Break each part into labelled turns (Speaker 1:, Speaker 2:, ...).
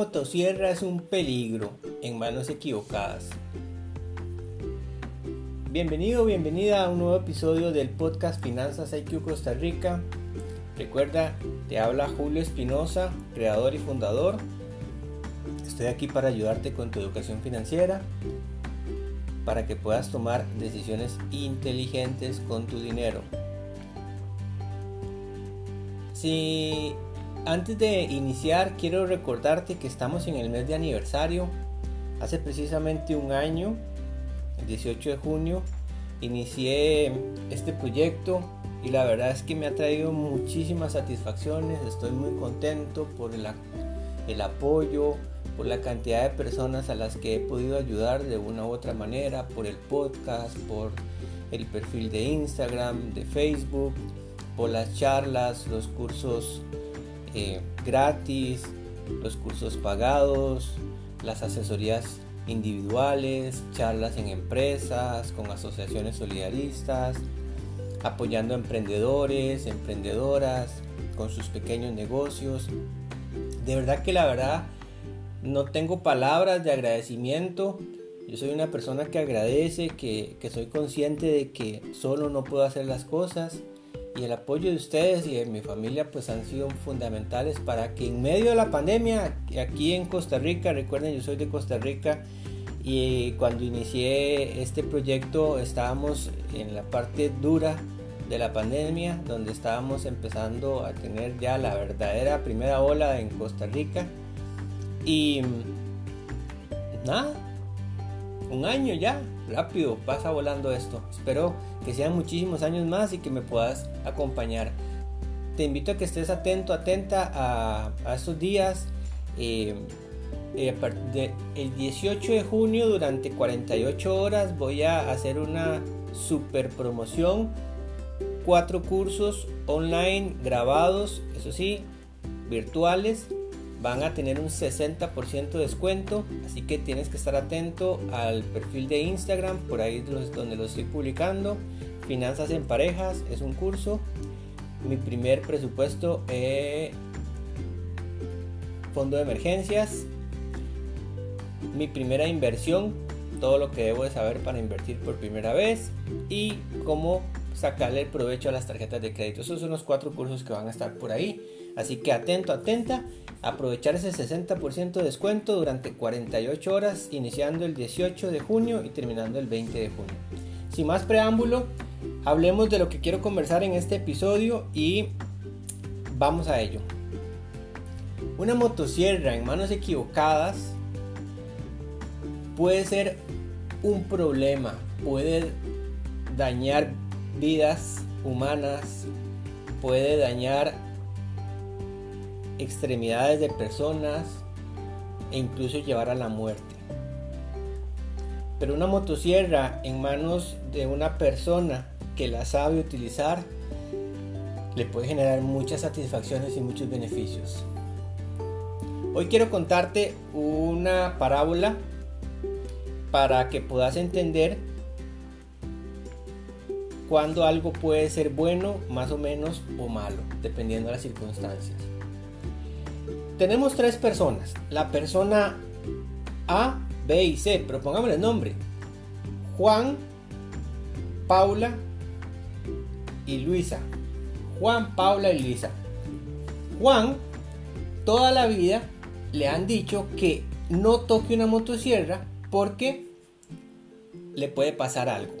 Speaker 1: Motosierra es un peligro en manos equivocadas. Bienvenido, bienvenida a un nuevo episodio del podcast Finanzas IQ Costa Rica. Recuerda, te habla Julio Espinosa, creador y fundador. Estoy aquí para ayudarte con tu educación financiera, para que puedas tomar decisiones inteligentes con tu dinero. Si antes de iniciar quiero recordarte que estamos en el mes de aniversario. Hace precisamente un año, el 18 de junio, inicié este proyecto y la verdad es que me ha traído muchísimas satisfacciones. Estoy muy contento por el, el apoyo, por la cantidad de personas a las que he podido ayudar de una u otra manera, por el podcast, por el perfil de Instagram, de Facebook, por las charlas, los cursos eh, gratis, los cursos pagados, las asesorías individuales, charlas en empresas, con asociaciones solidaristas, apoyando a emprendedores, emprendedoras, con sus pequeños negocios. De verdad que la verdad no tengo palabras de agradecimiento. Yo soy una persona que agradece, que, que soy consciente de que solo no puedo hacer las cosas y el apoyo de ustedes y de mi familia pues han sido fundamentales para que en medio de la pandemia aquí en Costa Rica, recuerden yo soy de Costa Rica y cuando inicié este proyecto estábamos en la parte dura de la pandemia donde estábamos empezando a tener ya la verdadera primera ola en Costa Rica. Y nada, un año ya, rápido, pasa volando esto. Espero que sean muchísimos años más y que me puedas acompañar. Te invito a que estés atento, atenta a, estos días. Eh, eh, el 18 de junio durante 48 horas voy a hacer una super promoción. Cuatro cursos online grabados, eso sí, virtuales van a tener un 60% de descuento, así que tienes que estar atento al perfil de Instagram, por ahí donde lo estoy publicando. Finanzas en parejas es un curso. Mi primer presupuesto es fondo de emergencias. Mi primera inversión, todo lo que debo de saber para invertir por primera vez y cómo sacarle el provecho a las tarjetas de crédito. Esos son los cuatro cursos que van a estar por ahí. Así que atento, atenta aprovechar ese 60% de descuento durante 48 horas, iniciando el 18 de junio y terminando el 20 de junio. Sin más preámbulo, hablemos de lo que quiero conversar en este episodio y vamos a ello. Una motosierra en manos equivocadas puede ser un problema, puede dañar vidas humanas, puede dañar extremidades de personas e incluso llevar a la muerte. Pero una motosierra en manos de una persona que la sabe utilizar le puede generar muchas satisfacciones y muchos beneficios. Hoy quiero contarte una parábola para que puedas entender cuando algo puede ser bueno, más o menos, o malo, dependiendo de las circunstancias. Tenemos tres personas. La persona A, B y C. Pero pongámosle el nombre. Juan, Paula y Luisa. Juan, Paula y Luisa. Juan, toda la vida le han dicho que no toque una motosierra porque le puede pasar algo.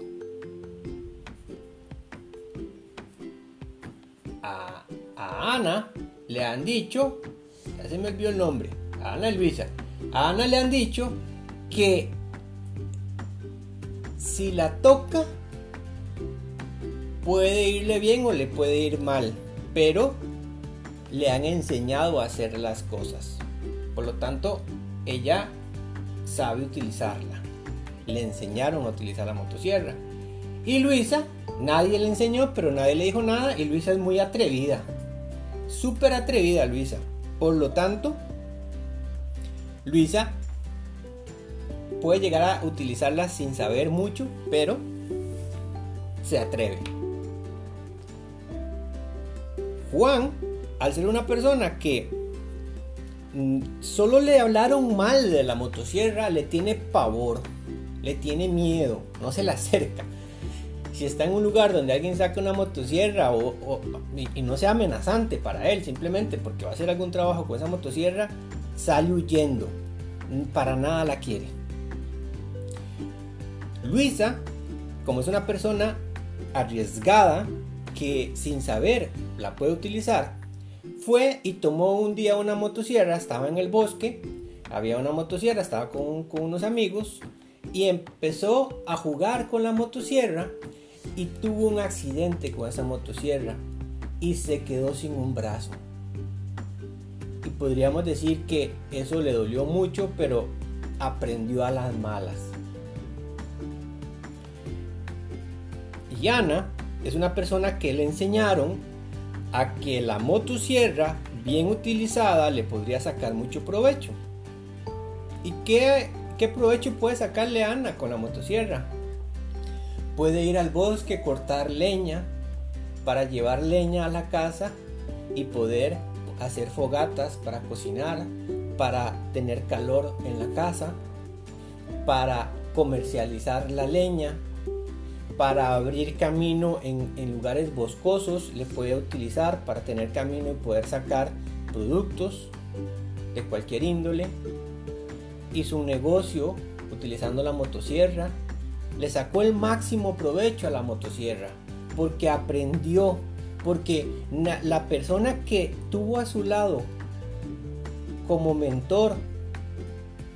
Speaker 1: A, a Ana le han dicho ya se me olvidó el nombre, a Ana Luisa. A Ana le han dicho que si la toca puede irle bien o le puede ir mal, pero le han enseñado a hacer las cosas. Por lo tanto, ella sabe utilizarla. Le enseñaron a utilizar la motosierra. Y Luisa, nadie le enseñó, pero nadie le dijo nada. Y Luisa es muy atrevida. Súper atrevida, Luisa. Por lo tanto, Luisa puede llegar a utilizarla sin saber mucho, pero se atreve. Juan, al ser una persona que mm, solo le hablaron mal de la motosierra, le tiene pavor, le tiene miedo, no se le acerca. Si está en un lugar donde alguien saca una motosierra y, no sea amenazante para él, simplemente porque va a hacer algún trabajo con esa motosierra, sale huyendo. Para nada la quiere. Luisa, como es una persona arriesgada que sin saber la puede utilizar, fue y tomó un día una motosierra, estaba en el bosque, había una motosierra, estaba con, unos amigos y empezó a jugar con la motosierra y tuvo un accidente con esa motosierra y se quedó sin un brazo. Y podríamos decir que eso le dolió mucho, pero aprendió a las malas. Y Ana es una persona que le enseñaron a que la motosierra bien utilizada le podría sacar mucho provecho. ¿Y qué, qué provecho puede sacarle Ana con la motosierra? Puede ir al bosque, cortar leña para llevar leña a la casa y poder hacer fogatas para cocinar, para tener calor en la casa, para comercializar la leña, para abrir camino en, lugares boscosos, le puede utilizar para tener camino y poder sacar productos de cualquier índole. Hizo un negocio utilizando la motosierra. Le sacó el máximo provecho a la motosierra porque aprendió, porque la persona que tuvo a su lado como mentor,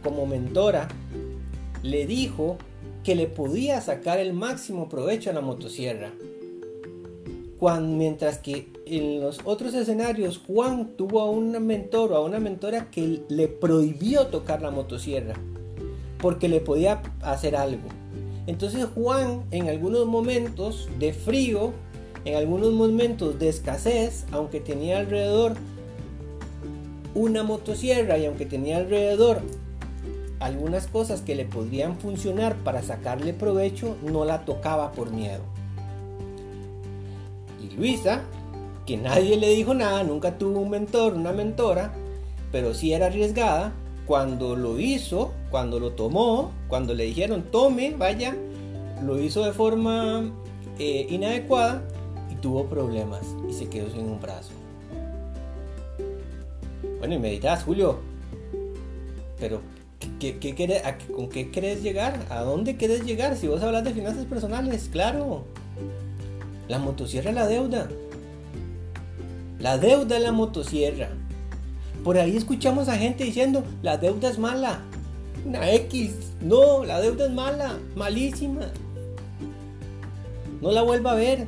Speaker 1: como mentora, le dijo que le podía sacar el máximo provecho a la motosierra. Mientras que en los otros escenarios Juan tuvo a un mentor o a una mentora que le prohibió tocar la motosierra porque le podía hacer algo. Entonces Juan en algunos momentos de frío, en algunos momentos de escasez, aunque tenía alrededor una motosierra y aunque tenía alrededor algunas cosas que le podrían funcionar para sacarle provecho, no la tocaba por miedo. Y Luisa, que nadie le dijo nada, nunca tuvo un mentor, una mentora, pero sí era arriesgada, cuando lo hizo, cuando lo tomó, cuando le dijeron tome, vaya, lo hizo de forma eh, inadecuada y tuvo problemas y se quedó sin un brazo. Bueno, y me dirás, Julio, pero ¿Con qué querés llegar? ¿A dónde querés llegar? Si vos hablas de finanzas personales, claro. La motosierra es la deuda. La deuda es la motosierra. Por ahí escuchamos a gente diciendo, la deuda es mala. Una X. No, la deuda es mala. Malísima. No la vuelva a ver.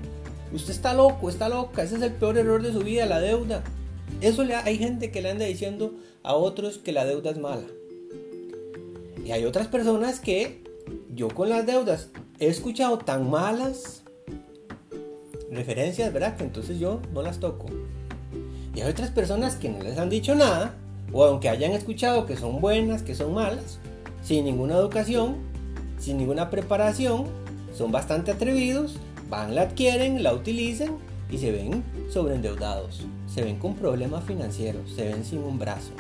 Speaker 1: Usted está loco, está loca. Ese es el peor error de su vida, la deuda. Eso le, hay gente que le anda diciendo a otros que la deuda es mala. Y hay otras personas que yo con las deudas he escuchado tan malas referencias, ¿verdad? Que entonces yo no las toco. Y hay otras personas que no les han dicho nada, o aunque hayan escuchado que son buenas, que son malas, sin ninguna educación, sin ninguna preparación, son bastante atrevidos, van, la adquieren, la utilizan y se ven sobreendeudados, se ven con problemas financieros, se ven sin un brazo,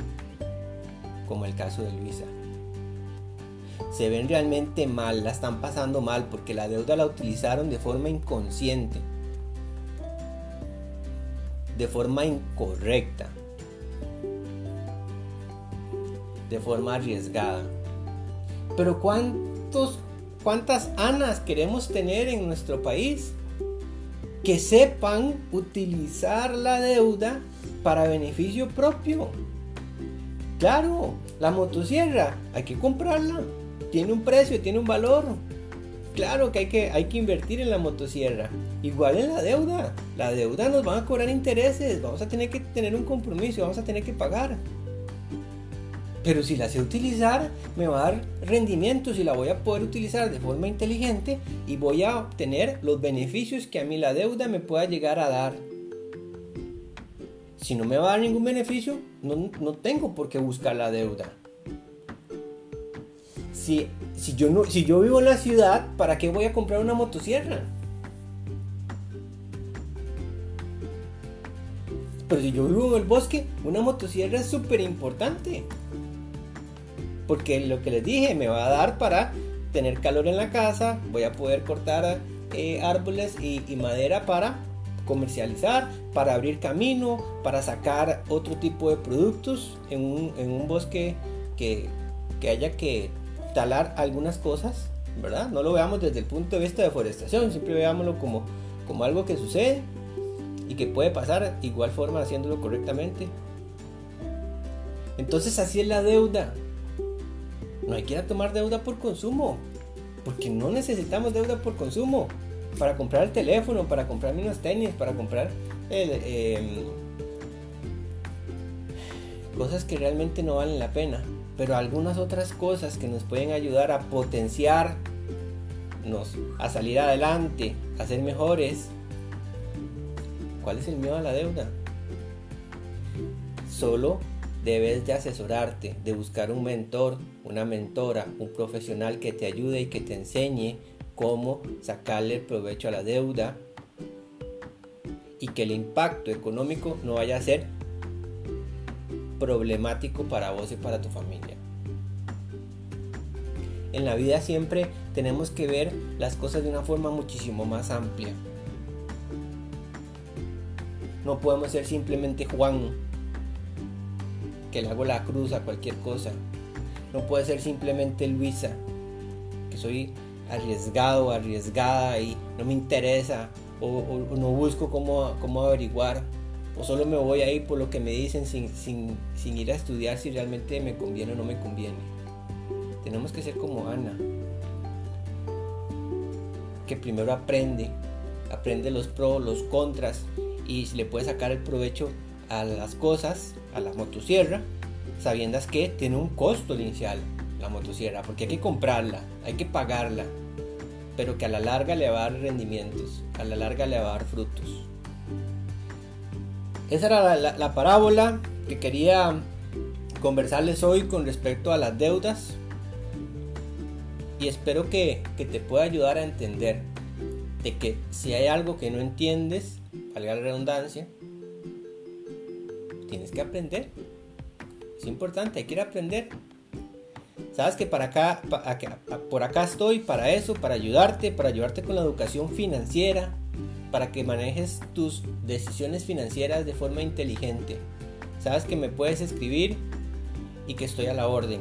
Speaker 1: como el caso de Luisa. Se ven realmente mal, la están pasando mal porque la deuda la utilizaron de forma inconsciente, de forma incorrecta, de forma arriesgada. Pero ¿cuántos, ¿cuántas Anas queremos tener en nuestro país? Que sepan utilizar la deuda para beneficio propio. Claro, la motosierra hay que comprarla tiene un precio, tiene un valor. Claro que hay, que invertir en la motosierra. Igual en la deuda. La deuda nos van a cobrar intereses. Vamos a tener que tener un compromiso. Vamos a tener que pagar. Pero si la sé utilizar, me va a dar rendimientos y la voy a poder utilizar de forma inteligente y voy a obtener los beneficios que a mí la deuda me pueda llegar a dar. Si no me va a dar ningún beneficio, no, no tengo por qué buscar la deuda si, yo no, si yo vivo en la ciudad, ¿para qué voy a comprar una motosierra? Pero si yo vivo en el bosque, una motosierra es súper importante. Porque lo que les dije, me va a dar para tener calor en la casa, voy a poder cortar eh, árboles y, madera para comercializar, para abrir camino, para sacar otro tipo de productos en un, bosque que, que, haya que talar algunas cosas, ¿verdad? No lo veamos desde el punto de vista de deforestación, siempre veámoslo como, como algo que sucede y que puede pasar igual forma haciéndolo correctamente. Entonces así es la deuda. No hay que ir a tomar deuda por consumo, porque no necesitamos deuda por consumo para comprar el teléfono, para comprar unos tenis, para comprar em, cosas que realmente no valen la pena. Pero algunas otras cosas que nos pueden ayudar a potenciarnos, a salir adelante, a ser mejores. ¿Cuál es el miedo a la deuda? Solo debes de asesorarte, de buscar un mentor, una mentora, un profesional que te ayude y que te enseñe cómo sacarle el provecho a la deuda y que el impacto económico no vaya a ser problemático para vos y para tu familia. En la vida siempre tenemos que ver las cosas de una forma muchísimo más amplia. No podemos ser simplemente Juan, que le hago la cruz a cualquier cosa. No puede ser simplemente Luisa, que soy arriesgado, arriesgada y no me interesa o, no busco cómo, cómo, averiguar o solo me voy a ir por lo que me dicen sin, sin, sin ir a estudiar si realmente me conviene o no me conviene. Tenemos que ser como Ana, que primero aprende, aprende los pros, los contras y le puede sacar el provecho a las cosas, a la motosierra, sabiendo que tiene un costo inicial la motosierra, porque hay que comprarla, hay que pagarla, pero que a la larga le va a dar rendimientos, a la larga le va a dar frutos. Esa era la, parábola que quería conversarles hoy con respecto a las deudas y espero que, que te pueda ayudar a entender de que si hay algo que no entiendes, valga la redundancia, tienes que aprender. Es importante, hay que ir a aprender. Sabes que para acá, por acá estoy para eso, para ayudarte, para ayudarte con la educación financiera, para que manejes tus decisiones financieras de forma inteligente. Sabes que me puedes escribir y que estoy a la orden.